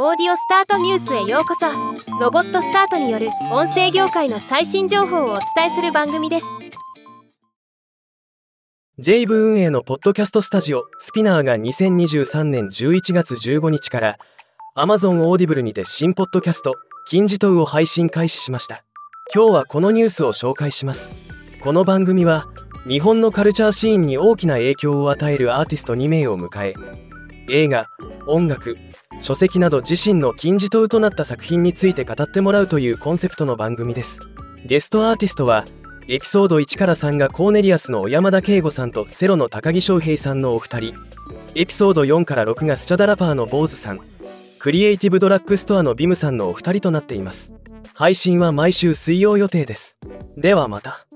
オーディオスタートニュースへようこそ。ロボットスタートによる音声業界の最新情報をお伝えする番組です。j 部運営のポッドキャストスタジオ SPINEAR が2023年11月15日から Amazon オーディブルにて新ポッドキャスト金字塔を配信開始しました。今日はこのニュースを紹介します。この番組は日本のカルチャーシーンに大きな影響を与えるアーティスト2名を迎え。映画音楽書籍など自身の金字塔となった作品について語ってもらうというコンセプトの番組です。ゲストアーティストはエピソード1から3がコーネリアスの小山田圭吾さんとセロの高木翔平さんのお二人。エピソード4から6がスチャダラパーの坊主さんクリエイティブドラッグストアのビムさんのお二人となっています。配信は毎週水曜予定です。ではまた。